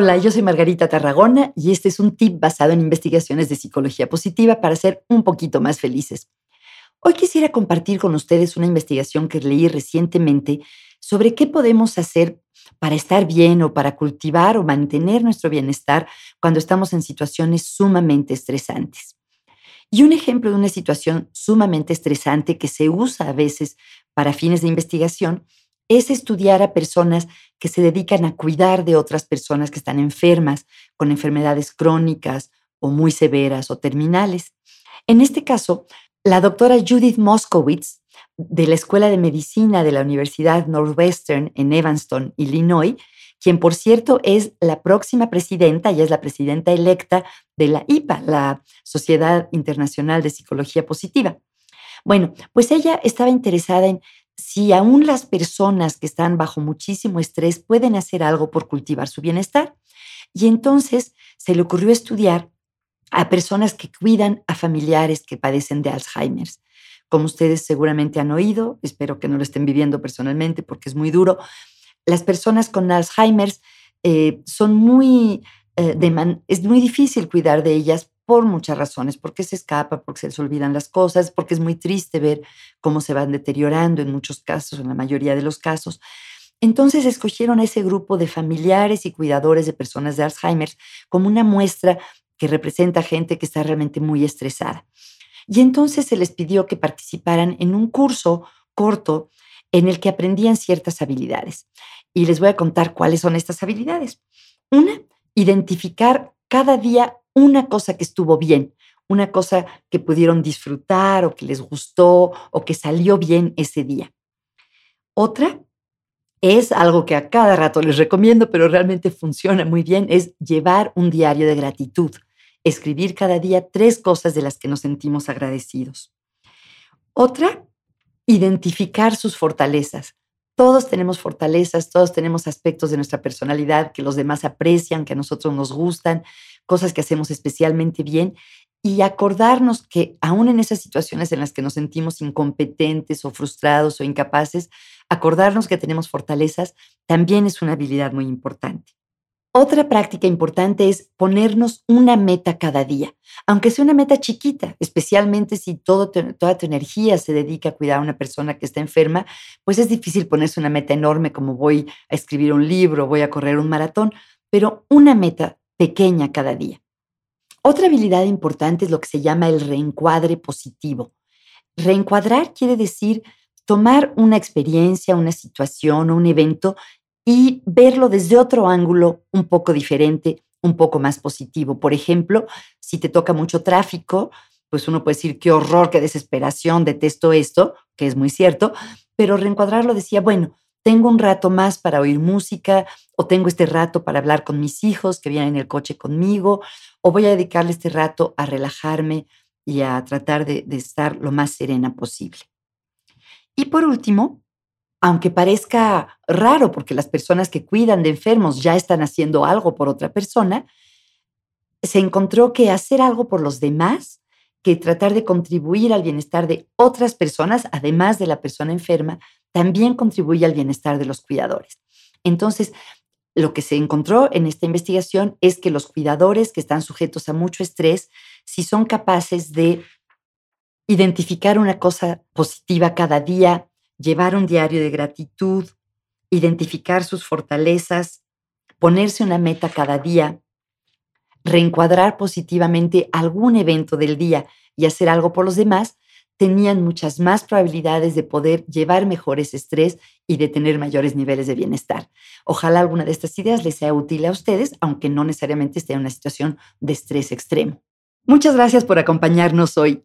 Hola, yo soy Margarita Tarragona y este es un tip basado en investigaciones de psicología positiva para ser un poquito más felices. Hoy quisiera compartir con ustedes una investigación que leí recientemente sobre qué podemos hacer para estar bien o para cultivar o mantener nuestro bienestar cuando estamos en situaciones sumamente estresantes. Y un ejemplo de una situación sumamente estresante que se usa a veces para fines de investigación es estudiar a personas que se dedican a cuidar de otras personas que están enfermas, con enfermedades crónicas o muy severas o terminales. En este caso, la doctora Judith Moskowitz, de la Escuela de Medicina de la Universidad Northwestern en Evanston, Illinois, quien por cierto es la próxima presidenta, y es la presidenta electa de la IPA, la Sociedad Internacional de Psicología Positiva. Bueno, pues ella estaba interesada en si aún las personas que están bajo muchísimo estrés pueden hacer algo por cultivar su bienestar. Y entonces se le ocurrió estudiar a personas que cuidan a familiares que padecen de Alzheimer. Como ustedes seguramente han oído, espero que no lo estén viviendo personalmente porque es muy duro, las personas con Alzheimer eh, son muy, eh, es muy difícil cuidar de ellas por muchas razones, porque se escapa, porque se les olvidan las cosas, porque es muy triste ver cómo se van deteriorando en muchos casos, en la mayoría de los casos. Entonces escogieron a ese grupo de familiares y cuidadores de personas de Alzheimer como una muestra que representa gente que está realmente muy estresada. Y entonces se les pidió que participaran en un curso corto en el que aprendían ciertas habilidades. Y les voy a contar cuáles son estas habilidades. Una, identificar cada día una cosa que estuvo bien, una cosa que pudieron disfrutar o que les gustó o que salió bien ese día. Otra es algo que a cada rato les recomiendo, pero realmente funciona muy bien, es llevar un diario de gratitud, escribir cada día tres cosas de las que nos sentimos agradecidos. Otra, identificar sus fortalezas. Todos tenemos fortalezas, todos tenemos aspectos de nuestra personalidad que los demás aprecian, que a nosotros nos gustan, cosas que hacemos especialmente bien y acordarnos que aún en esas situaciones en las que nos sentimos incompetentes o frustrados o incapaces, acordarnos que tenemos fortalezas también es una habilidad muy importante. Otra práctica importante es ponernos una meta cada día, aunque sea una meta chiquita, especialmente si todo toda tu energía se dedica a cuidar a una persona que está enferma, pues es difícil ponerse una meta enorme como voy a escribir un libro, voy a correr un maratón, pero una meta pequeña cada día. Otra habilidad importante es lo que se llama el reencuadre positivo. Reencuadrar quiere decir tomar una experiencia, una situación o un evento y verlo desde otro ángulo un poco diferente, un poco más positivo. Por ejemplo, si te toca mucho tráfico, pues uno puede decir, qué horror, qué desesperación, detesto esto, que es muy cierto, pero reencuadrarlo decía, bueno, tengo un rato más para oír música o tengo este rato para hablar con mis hijos que vienen en el coche conmigo o voy a dedicarle este rato a relajarme y a tratar de, de estar lo más serena posible. Y por último, aunque parezca raro porque las personas que cuidan de enfermos ya están haciendo algo por otra persona, se encontró que hacer algo por los demás, que tratar de contribuir al bienestar de otras personas, además de la persona enferma, también contribuye al bienestar de los cuidadores. Entonces, lo que se encontró en esta investigación es que los cuidadores que están sujetos a mucho estrés, si son capaces de identificar una cosa positiva cada día, llevar un diario de gratitud, identificar sus fortalezas, ponerse una meta cada día, reencuadrar positivamente algún evento del día y hacer algo por los demás, tenían muchas más probabilidades de poder llevar mejores estrés y de tener mayores niveles de bienestar. Ojalá alguna de estas ideas les sea útil a ustedes, aunque no necesariamente esté en una situación de estrés extremo. Muchas gracias por acompañarnos hoy.